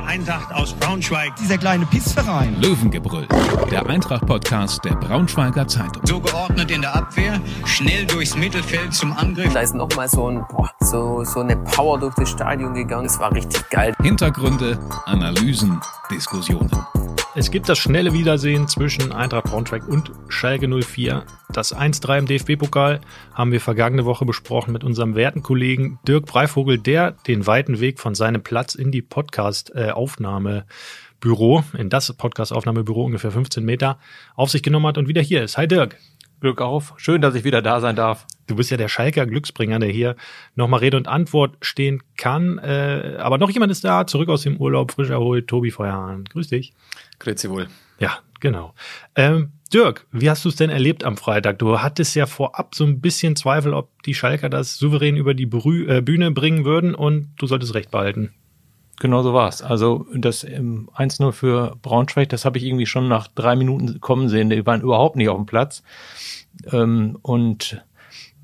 Die Eintracht aus Braunschweig. Dieser kleine Pissverein. Löwengebrüll, der Eintracht-Podcast der Braunschweiger Zeitung. So geordnet in der Abwehr, schnell durchs Mittelfeld zum Angriff. Da ist nochmal so, ein, boah, so, so eine Power durch das Stadion gegangen. Das war richtig geil. Hintergründe, Analysen, Diskussionen. Es gibt das schnelle Wiedersehen zwischen Eintracht Braunschweig und Schalke 04. Das 1-3 im DFB-Pokal haben wir vergangene Woche besprochen mit unserem werten Kollegen Dirk Breivogel, der den weiten Weg von seinem Platz in die Podcast-Aufnahmebüro, in das Podcast-Aufnahmebüro ungefähr 15 Meter, auf sich genommen hat und wieder hier ist. Hi Dirk. Glück auf. Schön, dass ich wieder da sein darf. Du bist ja der Schalker Glücksbringer, der hier nochmal Rede und Antwort stehen kann. Äh, aber noch jemand ist da, zurück aus dem Urlaub, frisch erholt, Tobi Feuerhahn. Grüß dich. Grüezi wohl. Ja, genau. Ähm, Dirk, wie hast du es denn erlebt am Freitag? Du hattest ja vorab so ein bisschen Zweifel, ob die Schalker das souverän über die Brü äh, Bühne bringen würden und du solltest recht behalten. Genau so war's. Also das ähm, 1-0 für Braunschweig, das habe ich irgendwie schon nach drei Minuten kommen sehen. Die waren überhaupt nicht auf dem Platz. Ähm, und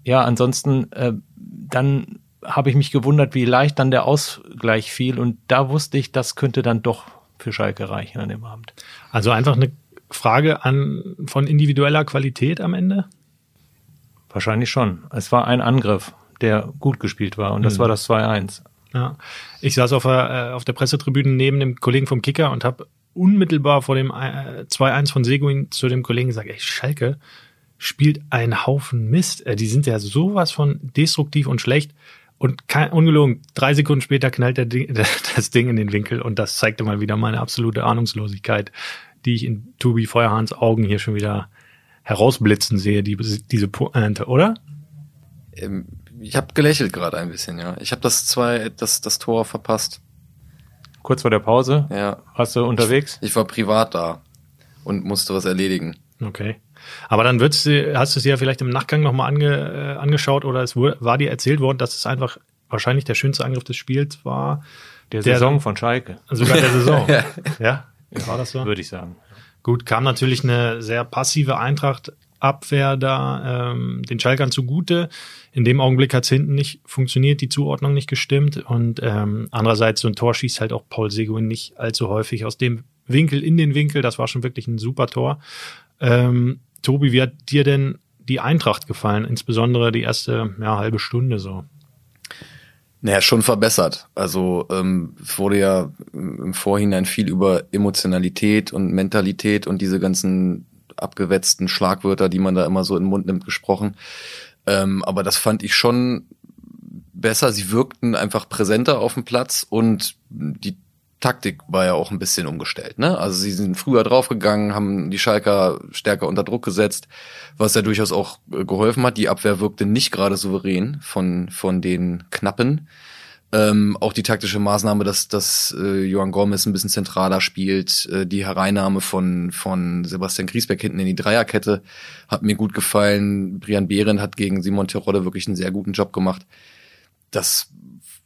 ja, ansonsten, äh, dann habe ich mich gewundert, wie leicht dann der Ausgleich fiel. Und da wusste ich, das könnte dann doch für Schalke reichen an dem Abend. Also einfach eine Frage an, von individueller Qualität am Ende? Wahrscheinlich schon. Es war ein Angriff, der gut gespielt war und das mhm. war das 2-1. Ja. Ich saß auf der, äh, auf der Pressetribüne neben dem Kollegen vom Kicker und habe unmittelbar vor dem äh, 2-1 von Seguin zu dem Kollegen gesagt, ey, Schalke spielt einen Haufen Mist. Äh, die sind ja sowas von destruktiv und schlecht. Und kein, ungelogen, drei Sekunden später knallt der Ding, das Ding in den Winkel und das zeigte mal wieder meine absolute Ahnungslosigkeit, die ich in Tobi Feuerhahns Augen hier schon wieder herausblitzen sehe, die, diese Pointe, oder? Ich habe gelächelt gerade ein bisschen, ja. Ich habe das zwei, das, das Tor verpasst. Kurz vor der Pause? Ja. Warst du unterwegs? Ich, ich war privat da und musste was erledigen. Okay. Aber dann wird's, hast du es ja vielleicht im Nachgang nochmal ange, äh, angeschaut oder es wurde, war dir erzählt worden, dass es einfach wahrscheinlich der schönste Angriff des Spiels war. Der, der Saison von Schalke. Sogar der Saison. ja. ja, war das so? Würde ich sagen. Gut, kam natürlich eine sehr passive Eintracht Abwehr da ähm, den Schalkern zugute. In dem Augenblick hat's hinten nicht funktioniert, die Zuordnung nicht gestimmt. Und ähm, andererseits, so ein Tor schießt halt auch Paul Seguin nicht allzu häufig aus dem Winkel in den Winkel. Das war schon wirklich ein super Tor. Ähm, Tobi, wie hat dir denn die Eintracht gefallen? Insbesondere die erste ja, halbe Stunde so. Naja, schon verbessert. Also ähm, es wurde ja im Vorhinein viel über Emotionalität und Mentalität und diese ganzen abgewetzten Schlagwörter, die man da immer so in den Mund nimmt, gesprochen. Ähm, aber das fand ich schon besser. Sie wirkten einfach präsenter auf dem Platz und die Taktik war ja auch ein bisschen umgestellt. Ne? Also sie sind früher draufgegangen, haben die Schalker stärker unter Druck gesetzt, was ja durchaus auch äh, geholfen hat. Die Abwehr wirkte nicht gerade souverän von, von den Knappen. Ähm, auch die taktische Maßnahme, dass, dass äh, Johann Gomez ein bisschen zentraler spielt, äh, die Hereinnahme von, von Sebastian Griesbeck hinten in die Dreierkette hat mir gut gefallen. Brian Behren hat gegen Simon Terodde wirklich einen sehr guten Job gemacht. Das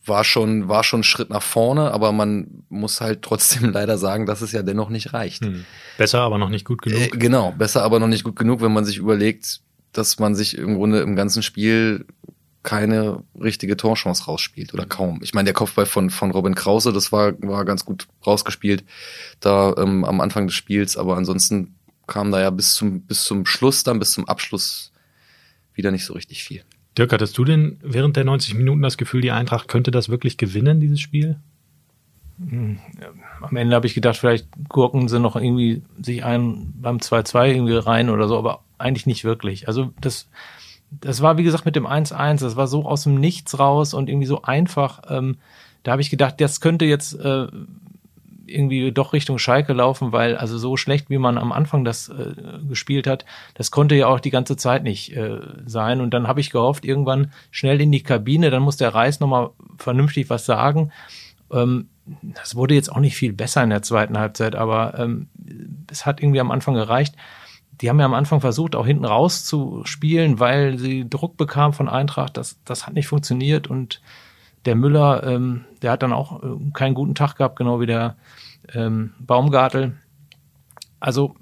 war schon, war schon ein Schritt nach vorne, aber man muss halt trotzdem leider sagen, dass es ja dennoch nicht reicht. Hm. Besser, aber noch nicht gut genug. Äh, genau, besser, aber noch nicht gut genug, wenn man sich überlegt, dass man sich im Grunde im ganzen Spiel keine richtige Torchance rausspielt oder kaum. Ich meine, der Kopfball von, von Robin Krause, das war, war ganz gut rausgespielt da ähm, am Anfang des Spiels, aber ansonsten kam da ja bis zum, bis zum Schluss, dann bis zum Abschluss wieder nicht so richtig viel. Dirk, hattest du denn während der 90 Minuten das Gefühl, die Eintracht könnte das wirklich gewinnen, dieses Spiel? Hm, am Ende habe ich gedacht, vielleicht gurken sie noch irgendwie sich ein beim 2-2 irgendwie rein oder so, aber eigentlich nicht wirklich. Also das, das war, wie gesagt, mit dem 1-1, das war so aus dem Nichts raus und irgendwie so einfach. Ähm, da habe ich gedacht, das könnte jetzt äh, irgendwie doch Richtung Schalke laufen, weil also so schlecht, wie man am Anfang das äh, gespielt hat, das konnte ja auch die ganze Zeit nicht äh, sein. Und dann habe ich gehofft, irgendwann schnell in die Kabine, dann muss der Reis nochmal vernünftig was sagen. Ähm, das wurde jetzt auch nicht viel besser in der zweiten Halbzeit, aber ähm, es hat irgendwie am Anfang gereicht die haben ja am Anfang versucht, auch hinten raus zu spielen, weil sie Druck bekamen von Eintracht. Das, das hat nicht funktioniert und der Müller, ähm, der hat dann auch äh, keinen guten Tag gehabt, genau wie der ähm, Baumgartel. Also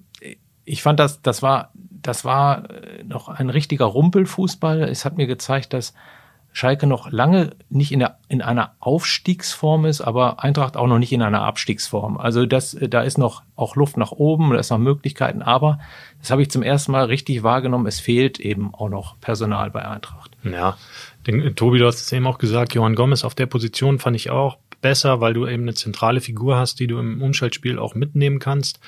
ich fand das, das war, das war äh, noch ein richtiger Rumpelfußball. Es hat mir gezeigt, dass Schalke noch lange nicht in, der, in einer Aufstiegsform ist, aber Eintracht auch noch nicht in einer Abstiegsform. Also das, da ist noch auch Luft nach oben, da ist noch Möglichkeiten, aber das habe ich zum ersten Mal richtig wahrgenommen, es fehlt eben auch noch Personal bei Eintracht. Ja, den, Tobi, du hast es eben auch gesagt, Johann Gomez auf der Position fand ich auch besser, weil du eben eine zentrale Figur hast, die du im Umschaltspiel auch mitnehmen kannst.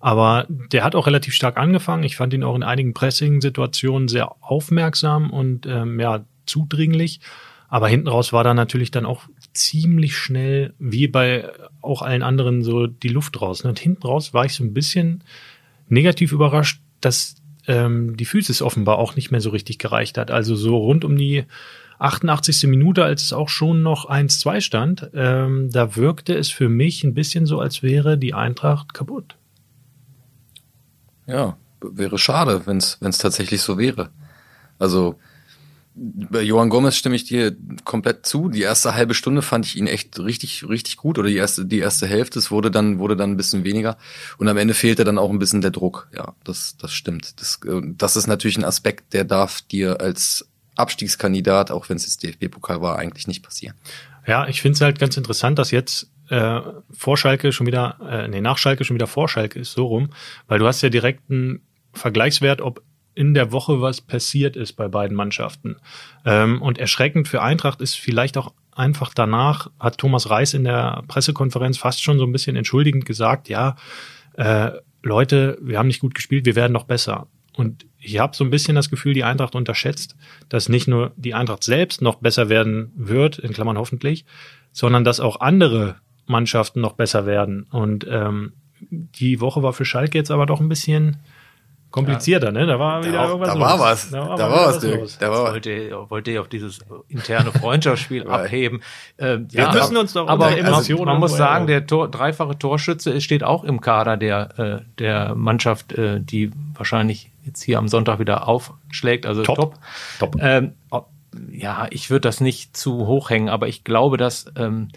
Aber der hat auch relativ stark angefangen. Ich fand ihn auch in einigen Pressing-Situationen sehr aufmerksam und ähm, ja, zudringlich. Aber hinten raus war da natürlich dann auch ziemlich schnell, wie bei auch allen anderen, so die Luft raus. Und hinten raus war ich so ein bisschen negativ überrascht, dass ähm, die Physis offenbar auch nicht mehr so richtig gereicht hat. Also so rund um die 88. Minute, als es auch schon noch 1-2 stand, ähm, da wirkte es für mich ein bisschen so, als wäre die Eintracht kaputt. Ja, wäre schade, wenn es tatsächlich so wäre. Also bei Johann Gomez stimme ich dir komplett zu. Die erste halbe Stunde fand ich ihn echt richtig, richtig gut. Oder die erste, die erste Hälfte. Es wurde dann, wurde dann ein bisschen weniger. Und am Ende fehlte dann auch ein bisschen der Druck. Ja, das, das stimmt. Das, äh, das ist natürlich ein Aspekt, der darf dir als Abstiegskandidat, auch wenn es jetzt DFB-Pokal war, eigentlich nicht passieren. Ja, ich finde es halt ganz interessant, dass jetzt äh, vor Schalke schon wieder, äh, nee, nach Schalke schon wieder vor Schalke ist, so rum. Weil du hast ja direkt einen Vergleichswert, ob in der Woche was passiert ist bei beiden Mannschaften. Ähm, und erschreckend für Eintracht ist vielleicht auch einfach danach, hat Thomas Reis in der Pressekonferenz fast schon so ein bisschen entschuldigend gesagt, ja, äh, Leute, wir haben nicht gut gespielt, wir werden noch besser. Und ich habe so ein bisschen das Gefühl, die Eintracht unterschätzt, dass nicht nur die Eintracht selbst noch besser werden wird, in Klammern hoffentlich, sondern dass auch andere Mannschaften noch besser werden. Und ähm, die Woche war für Schalke jetzt aber doch ein bisschen komplizierter, ne? Da war wieder da, irgendwas da los. war was. Da war, da war was, Dirk. Da war wollte, wollte ich auf dieses interne Freundschaftsspiel abheben. Ähm, Wir ja, müssen uns doch aber Emotionen man, man muss sagen, der Tor, dreifache Torschütze steht auch im Kader der, äh, der Mannschaft, äh, die wahrscheinlich jetzt hier am Sonntag wieder aufschlägt. Also top. top. top. Ähm, ja, ich würde das nicht zu hoch hängen, aber ich glaube, dass ähm,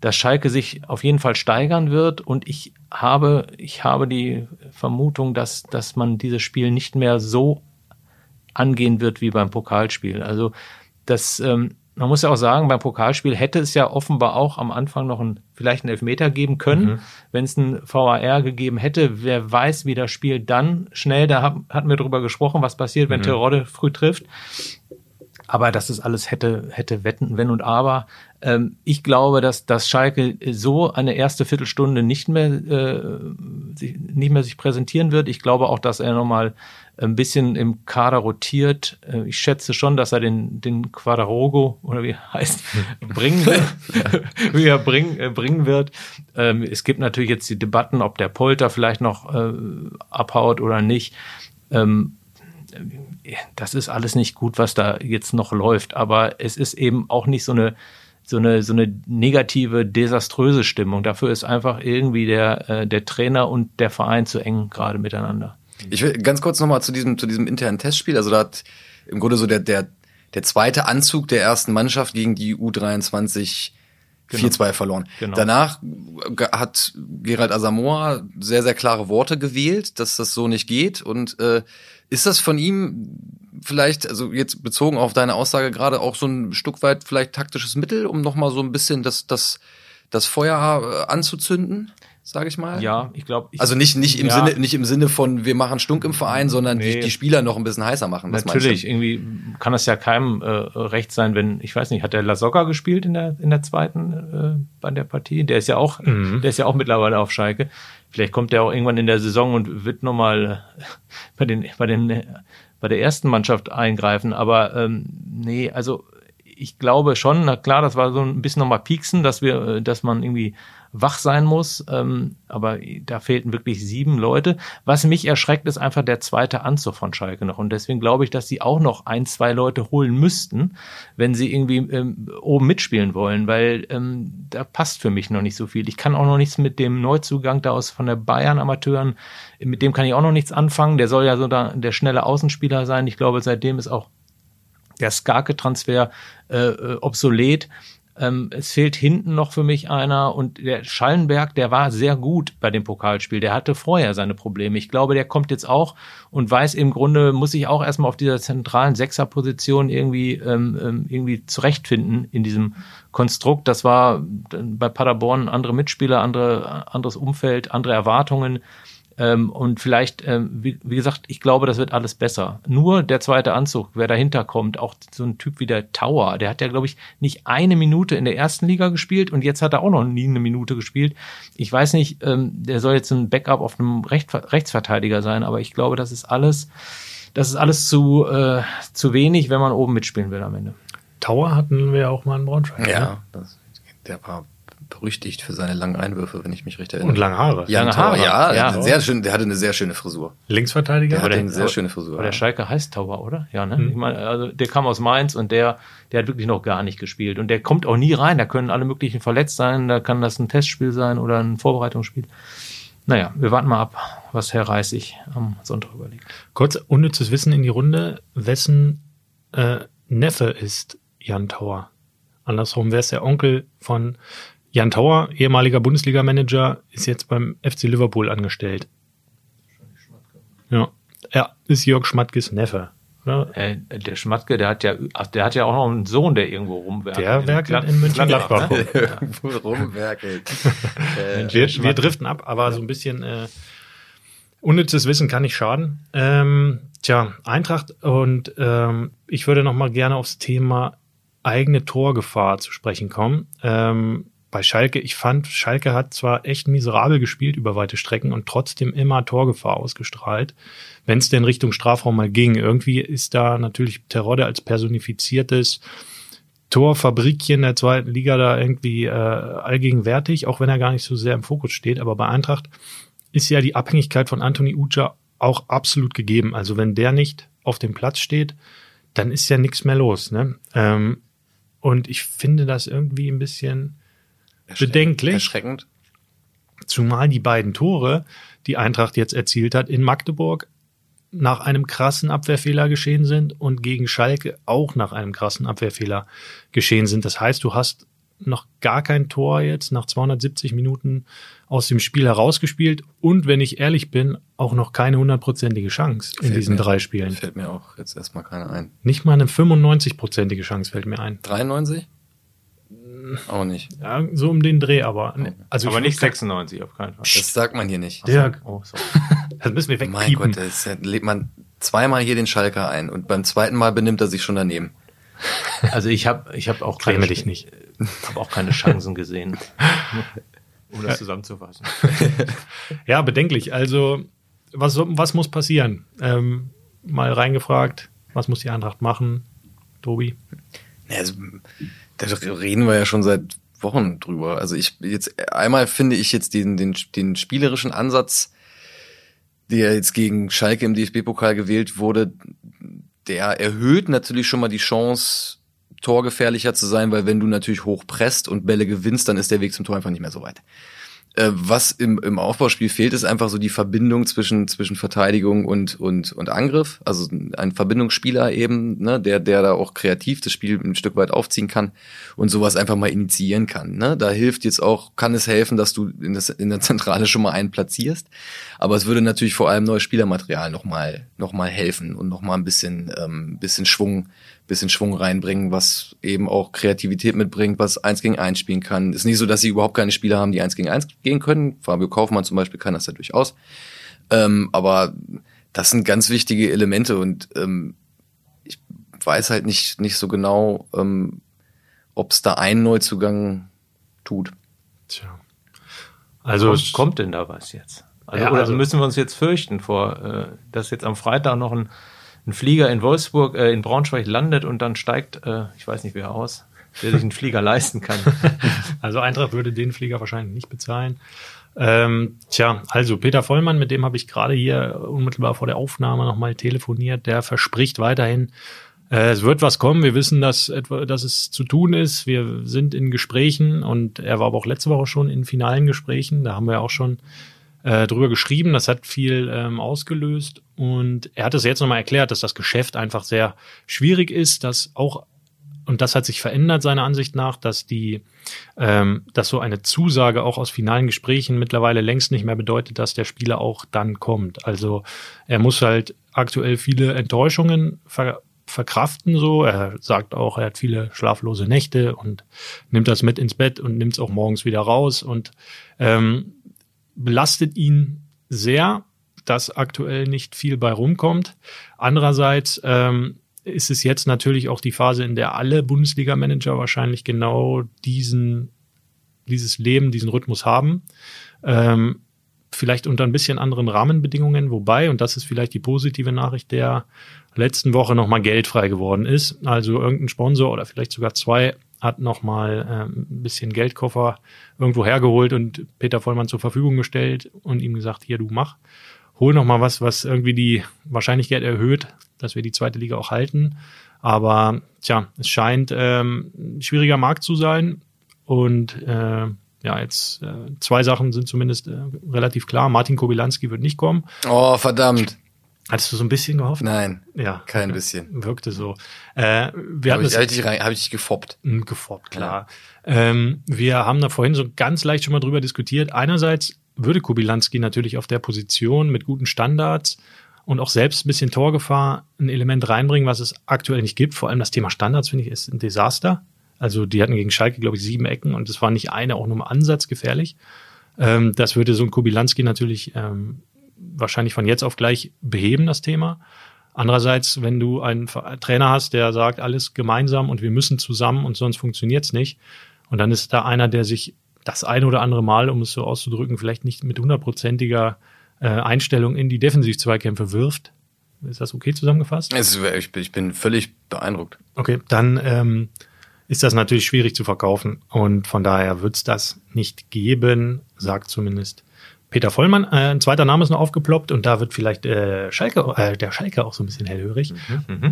dass Schalke sich auf jeden Fall steigern wird und ich habe, ich habe die Vermutung, dass, dass man dieses Spiel nicht mehr so angehen wird wie beim Pokalspiel. Also das, ähm, man muss ja auch sagen, beim Pokalspiel hätte es ja offenbar auch am Anfang noch ein, vielleicht einen Elfmeter geben können. Mhm. Wenn es ein VAR gegeben hätte, wer weiß, wie das Spiel dann schnell, da hatten wir drüber gesprochen, was passiert, wenn mhm. Terodde früh trifft. Aber das ist alles hätte, hätte Wetten, Wenn und Aber. Ähm, ich glaube, dass, dass Schalke so eine erste Viertelstunde nicht mehr, äh, sich, nicht mehr sich präsentieren wird. Ich glaube auch, dass er nochmal ein bisschen im Kader rotiert. Äh, ich schätze schon, dass er den, den Quadrarogo, oder wie er heißt, bringen wird, wie er bring, äh, bringen wird. Ähm, es gibt natürlich jetzt die Debatten, ob der Polter vielleicht noch äh, abhaut oder nicht. Ähm, das ist alles nicht gut, was da jetzt noch läuft. Aber es ist eben auch nicht so eine so eine so eine negative, desaströse Stimmung. Dafür ist einfach irgendwie der äh, der Trainer und der Verein zu eng gerade miteinander. Ich will ganz kurz nochmal zu diesem zu diesem internen Testspiel. Also da hat im Grunde so der der der zweite Anzug der ersten Mannschaft gegen die U23 Genau. 4-2 verloren. Genau. Danach hat Gerald Asamoah sehr, sehr klare Worte gewählt, dass das so nicht geht. Und äh, ist das von ihm vielleicht, also jetzt bezogen auf deine Aussage gerade, auch so ein Stück weit vielleicht taktisches Mittel, um nochmal so ein bisschen das, das, das Feuer äh, anzuzünden? Sage ich mal. Ja, ich glaube. Also nicht nicht im ja. Sinne nicht im Sinne von wir machen Stunk im Verein, sondern nee. die, die Spieler noch ein bisschen heißer machen. Natürlich, irgendwie kann das ja keinem äh, recht sein, wenn ich weiß nicht, hat der Lasogga gespielt in der in der zweiten äh, bei der Partie? Der ist ja auch mhm. der ist ja auch mittlerweile auf Schalke. Vielleicht kommt der auch irgendwann in der Saison und wird nochmal äh, bei den bei den bei der ersten Mannschaft eingreifen. Aber ähm, nee, also ich glaube schon, na klar, das war so ein bisschen nochmal pieksen, dass wir, äh, dass man irgendwie wach sein muss. Ähm, aber da fehlten wirklich sieben Leute. Was mich erschreckt, ist einfach der zweite Anzug von Schalke noch. Und deswegen glaube ich, dass sie auch noch ein, zwei Leute holen müssten, wenn sie irgendwie ähm, oben mitspielen wollen, weil ähm, da passt für mich noch nicht so viel. Ich kann auch noch nichts mit dem Neuzugang da aus von der Bayern Amateuren, mit dem kann ich auch noch nichts anfangen. Der soll ja so da, der schnelle Außenspieler sein. Ich glaube, seitdem ist auch der Skarke-Transfer äh obsolet. Ähm, es fehlt hinten noch für mich einer und der Schallenberg, der war sehr gut bei dem Pokalspiel. Der hatte vorher seine Probleme. Ich glaube, der kommt jetzt auch und weiß im Grunde, muss sich auch erstmal auf dieser zentralen Sechserposition irgendwie, ähm, ähm irgendwie zurechtfinden in diesem Konstrukt. Das war bei Paderborn andere Mitspieler, andere, anderes Umfeld, andere Erwartungen. Ähm, und vielleicht, ähm, wie, wie, gesagt, ich glaube, das wird alles besser. Nur der zweite Anzug, wer dahinter kommt, auch so ein Typ wie der Tower, der hat ja, glaube ich, nicht eine Minute in der ersten Liga gespielt und jetzt hat er auch noch nie eine Minute gespielt. Ich weiß nicht, ähm, der soll jetzt ein Backup auf einem Recht, Rechtsverteidiger sein, aber ich glaube, das ist alles, das ist alles zu, äh, zu wenig, wenn man oben mitspielen will am Ende. Tower hatten wir auch mal in Braunschweig. Ja, ne? das, der war berüchtigt für seine langen Einwürfe, wenn ich mich recht erinnere. Und lange Haare. Ja, lange Haare. Ja, ja, ja. Sehr schön, der hatte eine sehr schöne Frisur. Linksverteidiger? Der hatte der, eine sehr schöne Frisur. Aber der Schalke heißt Tauber, oder? Ja, ne? Mhm. Ich meine, also der kam aus Mainz und der, der hat wirklich noch gar nicht gespielt. Und der kommt auch nie rein. Da können alle möglichen verletzt sein. Da kann das ein Testspiel sein oder ein Vorbereitungsspiel. Naja, wir warten mal ab, was Herr Reissig am Sonntag überlegt. Kurz unnützes Wissen in die Runde. Wessen äh, Neffe ist Jan Tauer? Andersrum, wer ist der Onkel von Jan Tauer, ehemaliger Bundesliga-Manager, ist jetzt beim FC Liverpool angestellt. Ja, er ist Jörg Schmattkes Neffe. Äh, der Schmatke, der hat ja, ach, der hat ja auch noch einen Sohn, der irgendwo rumwerkelt. Der werkelt in Mönchengladbach. ne? Irgendwo rumwerkelt. äh, Wir, wir driften ab, aber so ein bisschen äh, unnützes Wissen kann nicht schaden. Ähm, tja, Eintracht und ähm, ich würde noch mal gerne aufs Thema eigene Torgefahr zu sprechen kommen. Ähm, bei Schalke, ich fand, Schalke hat zwar echt miserabel gespielt über weite Strecken und trotzdem immer Torgefahr ausgestrahlt, wenn es denn Richtung Strafraum mal ging. Irgendwie ist da natürlich Terodde als personifiziertes Torfabrikchen der zweiten Liga da irgendwie äh, allgegenwärtig, auch wenn er gar nicht so sehr im Fokus steht. Aber bei Eintracht ist ja die Abhängigkeit von Anthony Ucha auch absolut gegeben. Also wenn der nicht auf dem Platz steht, dann ist ja nichts mehr los. Ne? Ähm, und ich finde das irgendwie ein bisschen bedenklich. Erschreckend. Zumal die beiden Tore, die Eintracht jetzt erzielt hat in Magdeburg, nach einem krassen Abwehrfehler geschehen sind und gegen Schalke auch nach einem krassen Abwehrfehler geschehen sind. Das heißt, du hast noch gar kein Tor jetzt nach 270 Minuten aus dem Spiel herausgespielt und wenn ich ehrlich bin, auch noch keine hundertprozentige Chance in Fällt diesen mir- drei Spielen. Fällt mir auch jetzt erstmal keine ein. Nicht mal eine 95-prozentige Chance fällt mir ein. 93? Auch nicht. Ja, so um den Dreh, aber also Aber ich- nicht 96 auf keinen Fall. Das sagt man hier nicht. Dirk, Oh, sorry. das müssen wir Mein wegpiepen. Gott, da ist ja, lebt man zweimal hier den Schalker ein und beim zweiten Mal benimmt er sich schon daneben. Also ich habe ich hab auch keine, dich nicht. habe auch keine Chancen gesehen. Um das zusammenzufassen. Ja, bedenklich. Also, was, was muss passieren? Ähm, mal reingefragt, was muss die Eintracht machen? Tobi? Also, da reden wir ja schon seit Wochen drüber. Also ich jetzt einmal finde ich jetzt den, den, den spielerischen Ansatz, der jetzt gegen Schalke im DFB-Pokal gewählt wurde, der erhöht natürlich schon mal die Chance, torgefährlicher zu sein, weil wenn du natürlich hoch presst und Bälle gewinnst, dann ist der Weg zum Tor einfach nicht mehr so weit. Äh, was im, im Aufbauspiel fehlt, ist einfach so die Verbindung zwischen, zwischen Verteidigung und, und, und Angriff. Also ein Verbindungsspieler eben, ne, der, der da auch kreativ das Spiel ein Stück weit aufziehen kann und sowas einfach mal initiieren kann. Ne? Da hilft jetzt auch, kann es helfen, dass du in, das, in der Zentrale schon mal einen platzierst. Aber es würde natürlich vor allem neues Spielermaterial nochmal noch mal helfen und nochmal ein bisschen, ähm, bisschen Schwung, bisschen Schwung reinbringen, was eben auch Kreativität mitbringt, was eins gegen eins spielen kann. Ist nicht so, dass sie überhaupt keine Spieler haben, die eins gegen eins gehen können. Fabio Kaufmann zum Beispiel kann das ja durchaus. Ähm, aber das sind ganz wichtige Elemente und ähm, ich weiß halt nicht, nicht so genau, ähm, ob es da einen Neuzugang tut. Tja. Also, Kommt, kommt denn da was jetzt? Also, Ja, oder also- müssen wir uns jetzt fürchten vor, äh, dass jetzt am Freitag noch ein, ein Flieger in Wolfsburg, äh, in Braunschweig landet und dann steigt, äh, ich weiß nicht wer aus, der sich einen Flieger leisten kann. also Eintracht würde den Flieger wahrscheinlich nicht bezahlen. Ähm, tja, also Peter Vollmann, mit dem habe ich gerade hier unmittelbar vor der Aufnahme nochmal telefoniert, der verspricht weiterhin, äh, es wird was kommen. Wir wissen, dass, etwa, dass es zu tun ist. Wir sind in Gesprächen und er war aber auch letzte Woche schon in finalen Gesprächen. Da haben wir auch schon äh, drüber geschrieben. Das hat viel ähm, ausgelöst. Und er hat es jetzt nochmal erklärt, dass das Geschäft einfach sehr schwierig ist, dass auch und das hat sich verändert seiner Ansicht nach, dass die, ähm, dass so eine Zusage auch aus finalen Gesprächen mittlerweile längst nicht mehr bedeutet, dass der Spieler auch dann kommt. Also er muss halt aktuell viele Enttäuschungen ver verkraften so. Er sagt auch, er hat viele schlaflose Nächte und nimmt das mit ins Bett und nimmt es auch morgens wieder raus und ähm, belastet ihn sehr, dass aktuell nicht viel bei rumkommt. Andererseits ähm, ist es jetzt natürlich auch die Phase, in der alle Bundesliga-Manager wahrscheinlich genau diesen, dieses Leben, diesen Rhythmus haben. Ähm, vielleicht unter ein bisschen anderen Rahmenbedingungen, wobei, und das ist vielleicht die positive Nachricht der letzten Woche nochmal Geld frei geworden ist. Also irgendein Sponsor oder vielleicht sogar zwei hat nochmal ähm, ein bisschen Geldkoffer irgendwo hergeholt und Peter Vollmann zur Verfügung gestellt und ihm gesagt, hier, du mach, hol nochmal was, was irgendwie die Wahrscheinlichkeit erhöht, dass wir die zweite Liga auch halten. Aber tja, es scheint ähm, ein schwieriger Markt zu sein. Und äh, ja, jetzt äh, zwei Sachen sind zumindest äh, relativ klar. Martin Kobilanski wird nicht kommen. Oh, verdammt. Hattest du so ein bisschen gehofft? Nein, Ja. kein bisschen. Wirkte so. Äh, wir Habe ich, hab ich, rein- hab ich gefoppt. Mm, Gefoppt, klar. Ähm, wir haben da vorhin so ganz leicht schon mal drüber diskutiert. Einerseits würde Kubilanski natürlich auf der Position mit guten Standards und auch selbst ein bisschen Torgefahr ein Element reinbringen, was es aktuell nicht gibt. Vor allem das Thema Standards, finde ich, ist ein Desaster. Also die hatten gegen Schalke, glaube ich, sieben Ecken und es war nicht eine auch nur im Ansatz gefährlich. Ähm, das würde so ein Kubilanski natürlich ähm, wahrscheinlich von jetzt auf gleich beheben, das Thema. Andererseits, wenn du einen Trainer hast, der sagt, alles gemeinsam und wir müssen zusammen und sonst funktioniert's nicht. Und dann ist da einer, der sich das eine oder andere Mal, um es so auszudrücken, vielleicht nicht mit hundertprozentiger äh, Einstellung in die Defensiv-Zweikämpfe wirft. Ist das okay zusammengefasst? Es, ist- ich, bin- ich bin völlig beeindruckt. Okay, dann ähm, ist das natürlich schwierig zu verkaufen und von daher wird's das nicht geben, sagt zumindest Peter Vollmann. Äh, ein zweiter Name ist noch aufgeploppt und da wird vielleicht äh, Schalke, äh, der Schalke auch so ein bisschen hellhörig.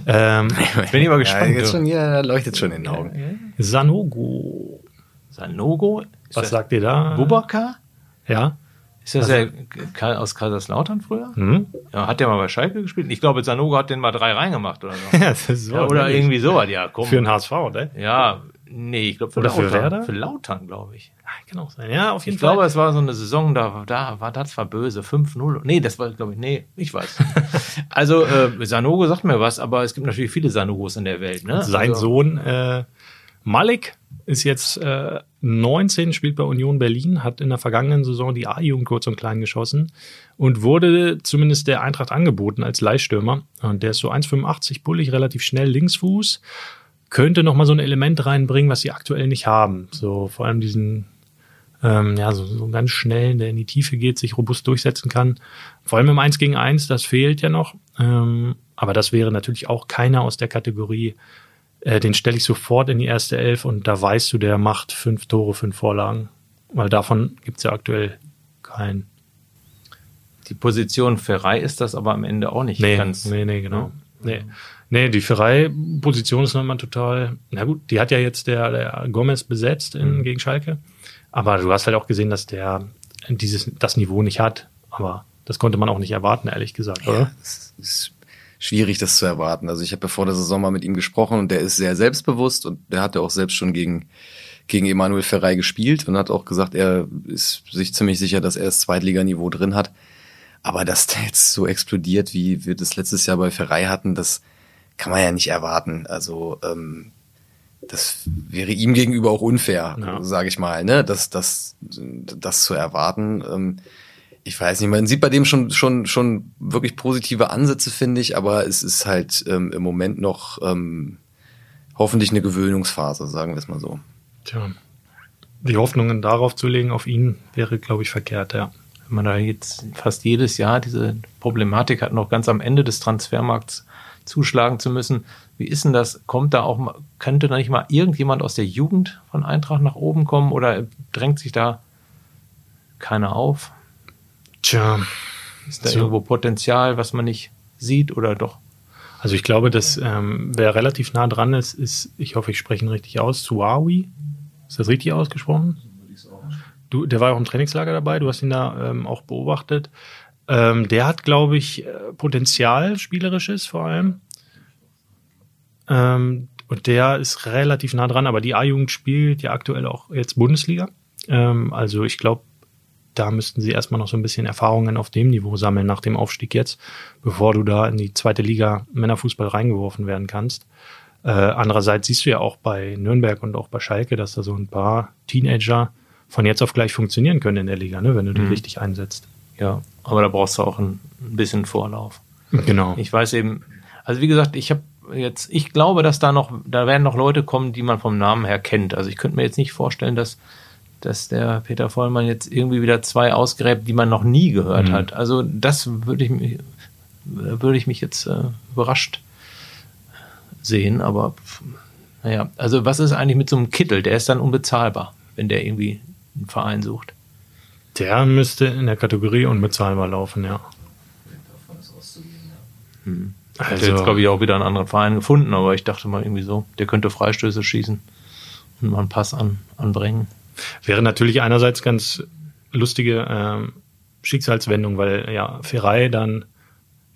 Ähm, Bin ich mal gespannt. Ja, schon hier leuchtet schon in den Augen. Sanogo. Sanogo? Ist Was sagt ihr da? Bubaka? Ja. Ist das der Karl aus Kaiserslautern früher? Hm? Ja, hat der mal bei Schalke gespielt? Ich glaube, Sanogo hat den mal drei reingemacht oder so. ja das ist so, ja, oder irgendwie sowas, ja, komm. Für den HSV, oder? ja, nee, ich glaube für Oder für Lautern. Werder? Für Lautern, glaube ich. Kann auch sein. Ja, auf jeden Ich Fall. glaube, es war so eine Saison, da, da war das war böse. 5-0. Nee, das war, glaube ich, nee, ich weiß. also, äh, Sanogo sagt mir was, aber es gibt natürlich viele Sanogos in der Welt. Ne? Sein also, Sohn äh, Malik ist jetzt äh, 19, spielt bei Union Berlin, hat in der vergangenen Saison die A-Jugend kurz und klein geschossen und wurde zumindest der Eintracht angeboten als Leihstürmer. Und der ist so 1,85 bullig, relativ schnell Linksfuß. Könnte noch mal so ein Element reinbringen, was sie aktuell nicht haben. So vor allem diesen, ähm, ja, so, so ganz schnell, der in die Tiefe geht, sich robust durchsetzen kann. Vor allem im 1 gegen 1, das fehlt ja noch. Ähm, aber das wäre natürlich auch keiner aus der Kategorie, äh, den stelle ich sofort in die erste Elf und da weißt du, der macht fünf Tore, fünf Vorlagen. Weil davon gibt's ja aktuell keinen. Die Position Ferrei ist das aber am Ende auch nicht Nee, ganz. nee, nee, genau. Nee. Nee, die Ferrei-Position ist nochmal total, na gut, die hat ja jetzt der, der Gomez besetzt in, gegen Schalke. Aber du hast halt auch gesehen, dass der dieses, das Niveau nicht hat. Aber das konnte man auch nicht erwarten, ehrlich gesagt, oder? Ja, es ist schwierig, das zu erwarten. Also ich habe ja vor der Saison mal mit ihm gesprochen und der ist sehr selbstbewusst und der hat ja auch selbst schon gegen gegen Emanuel Ferrei gespielt und hat auch gesagt, er ist sich ziemlich sicher, dass er das Zweitliganiveau drin hat. Aber dass der jetzt so explodiert, wie wir das letztes Jahr bei Ferrei hatten, das kann man ja nicht erwarten. Also ähm, das wäre ihm gegenüber auch unfair, Ja. sage ich mal, ne? Das, das, das zu erwarten. Ähm, ich weiß nicht, man sieht bei dem schon schon schon wirklich positive Ansätze, finde ich, aber es ist halt ähm, im Moment noch ähm, hoffentlich eine Gewöhnungsphase, sagen wir es mal so. Tja. Die Hoffnungen darauf zu legen, auf ihn, wäre, glaube ich, verkehrt, ja. Wenn man da jetzt fast jedes Jahr diese Problematik hat, noch ganz am Ende des Transfermarkts zuschlagen zu müssen. Wie ist denn das? Kommt da auch könnte da nicht mal irgendjemand aus der Jugend von Eintracht nach oben kommen oder drängt sich da keiner auf? Tja. Ist da So. irgendwo Potenzial, was man nicht sieht oder doch? Also ich glaube, dass ähm, wer relativ nah dran ist, ist, ich hoffe, ich spreche ihn richtig aus, Suawi. Ist das richtig ausgesprochen? Du, der war auch im Trainingslager dabei, du hast ihn da ähm, auch beobachtet. Ähm, der hat, glaube ich, äh, Potenzial, spielerisches vor allem. Ähm, Und der ist relativ nah dran, aber die A-Jugend spielt ja aktuell auch jetzt Bundesliga. Ähm, also ich glaube, da müssten sie erstmal noch so ein bisschen Erfahrungen auf dem Niveau sammeln nach dem Aufstieg jetzt, bevor du da in die zweite Liga Männerfußball reingeworfen werden kannst. Äh, andererseits siehst du ja auch bei Nürnberg und auch bei Schalke, dass da so ein paar Teenager von jetzt auf gleich funktionieren können in der Liga, ne, wenn du die Mhm. richtig einsetzt. Ja, aber da brauchst du auch ein, ein bisschen Vorlauf. Genau. Ich weiß eben, also wie gesagt, ich habe jetzt, ich glaube, dass da noch, da werden noch Leute kommen, die man vom Namen her kennt. Also ich könnte mir jetzt nicht vorstellen, dass, dass der Peter Vollmann jetzt irgendwie wieder zwei ausgräbt, die man noch nie gehört Mhm. hat. Also das würde ich mich, würde ich mich jetzt äh, überrascht sehen, aber naja, also was ist eigentlich mit so einem Kittel? Der ist dann unbezahlbar, wenn der irgendwie einen Verein sucht. Der müsste in der Kategorie unbezahlbar laufen, ja. Er hat jetzt, glaube ich, auch wieder einen anderen Verein gefunden, aber ich dachte mal irgendwie so, der könnte Freistöße schießen und mal einen Pass an, anbringen. Wäre natürlich einerseits ganz lustige ähm, Schicksalswendung, weil ja Ferrei dann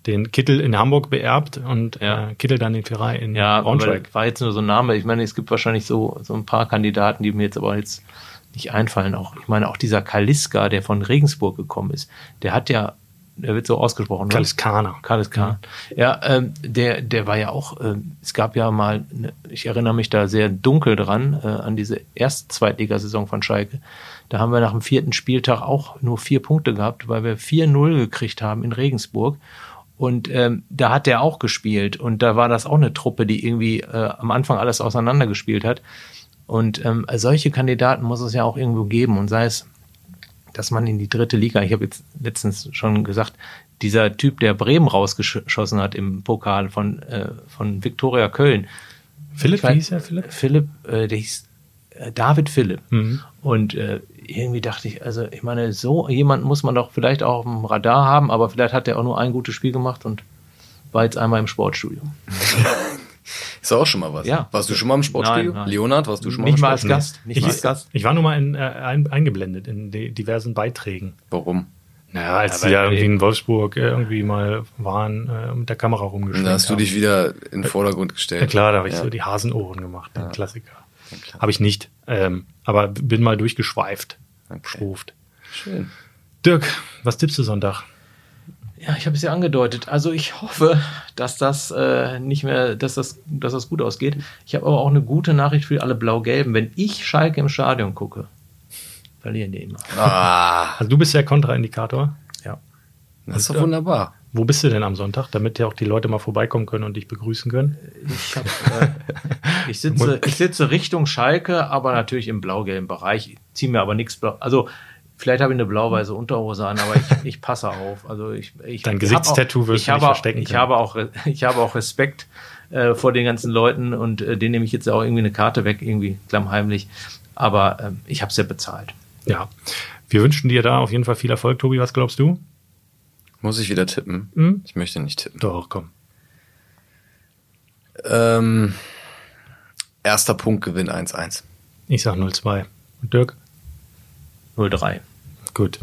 den Kittel in Hamburg beerbt und Ja. äh, Kittel dann den Ferrei in Ja, Braunschweig. war jetzt nur so ein Name. Ich meine, es gibt wahrscheinlich so, so ein paar Kandidaten, die mir jetzt aber jetzt nicht einfallen. Auch, ich meine, auch dieser Kaliska, der von Regensburg gekommen ist, der hat ja, der wird so ausgesprochen, ne? Kaliskaner. Kaliska. Ja, ähm, der, der war ja auch, ähm, es gab ja mal, ich erinnere mich da sehr dunkel dran, äh, an diese erste Zweitligasaison von Schalke. Da haben wir nach dem vierten Spieltag auch nur vier Punkte gehabt, weil wir 4-0 gekriegt haben in Regensburg. Und ähm, da hat der auch gespielt. Und da war das auch eine Truppe, die irgendwie äh, am Anfang alles auseinandergespielt hat. Und ähm, solche Kandidaten muss es ja auch irgendwo geben. Und sei es, dass man in die dritte Liga, ich habe jetzt letztens schon gesagt, dieser Typ, der Bremen rausgeschossen hat im Pokal von, äh, von Viktoria Köln. Philipp, weiß- wie hieß er, Philipp? Philipp, äh, der hieß äh, David Philipp. Mhm. Und äh, irgendwie dachte ich, also ich meine, so jemand muss man doch vielleicht auch auf dem Radar haben, aber vielleicht hat er auch nur ein gutes Spiel gemacht und war jetzt einmal im Sportstudio. Ist auch schon mal was. Ja. Warst du schon mal im Sportstudio? Nein, nein. Leonard, warst du schon mal Nicht im mal als Sportstudio? Gast. Nicht Ich, mal als Gast. ich war nur mal in, äh, ein, eingeblendet in die diversen Beiträgen. Warum? Naja, als Ja, die da weil- irgendwie in Wolfsburg äh, irgendwie mal waren, äh, mit der Kamera Und rumgeschwenkt da hast du dich wieder in den Vordergrund gestellt. Ja klar, da habe ich Ja. so die Hasenohren gemacht, den Klassiker. Habe ich nicht, ähm, aber bin mal durchgeschweift, Okay. geschruft. Schön. Dirk, was tippst du Sonntag? Ja, ich habe es ja angedeutet. Also ich hoffe, dass das äh, nicht mehr, dass das, dass das gut ausgeht. Ich habe aber auch eine gute Nachricht für alle Blau-Gelben. Wenn ich Schalke im Stadion gucke, verlieren die immer. Ah, Also du bist der Kontraindikator. Ja. das ist doch wunderbar. Wo bist du denn am Sonntag, damit ja auch die Leute mal vorbeikommen können und dich begrüßen können? Ich, hab, äh, ich, sitze, ich sitze Richtung Schalke, aber natürlich im blau-gelben Bereich. Ich ziehe mir aber nichts blau. Also vielleicht habe ich eine blau-weiße Unterhose an, aber ich, ich passe auf. Also ich, ich Dein Gesichtstattoo auch- wirst ich du nicht habe auch- verstecken Ich habe auch, ich habe auch Respekt äh, vor den ganzen Leuten und äh, denen nehme ich jetzt auch irgendwie eine Karte weg, irgendwie klammheimlich. Aber ähm, ich habe es ja bezahlt. Ja. Wir wünschen dir da auf jeden Fall viel Erfolg, Tobi. Was glaubst du? Muss ich wieder tippen? Hm? Ich möchte nicht tippen. Doch, komm. Ähm, erster Punktgewinn 1-1. Ich sag 0-2. Und Dirk? 0-3. Gut.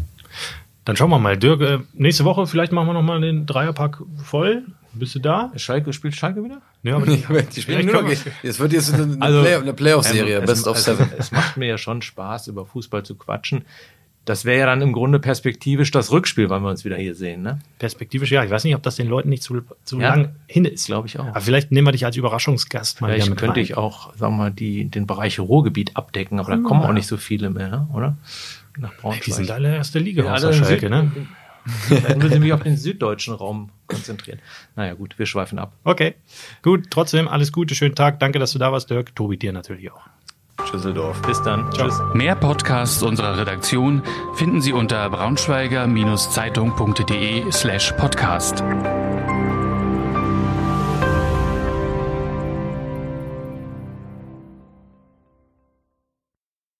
Dann schauen wir mal. Dirk, äh, nächste Woche vielleicht machen wir noch mal den Dreierpack voll. Bist du da? Schalke spielt Schalke wieder? Ja, aber Die spielen nur noch, es wird jetzt eine, Also, Play, eine Playoff-Serie, Ähm, Best es, of also, Seven. Es macht mir ja schon Spaß, über Fußball zu quatschen. Das wäre ja dann im Grunde perspektivisch das Rückspiel, weil wir uns wieder hier sehen, ne? perspektivisch, ja. Ich weiß nicht, ob das den Leuten nicht zu, zu Ja. lang hin ist. Glaube ich auch. Aber vielleicht nehmen wir dich als Überraschungsgast mal wieder Vielleicht mit könnte rein. ich auch, sagen wir mal, die, den Bereich Ruhrgebiet abdecken, aber da kommen auch nicht so viele mehr, oder? Nach Braunschweig. Die sind alle erste Liga Ja, außer Schalke, Süd- ne? Dann müssen wir mich auf den süddeutschen Raum konzentrieren. Naja, gut, wir schweifen ab. Okay. Gut, trotzdem alles Gute, schönen Tag. Danke, dass du da warst, Dirk. Tobi, dir natürlich auch. Schüsseldorf. Bis dann. Ciao. Tschüss. Mehr Podcasts unserer Redaktion finden Sie unter braunschweiger-zeitung.de slash podcast.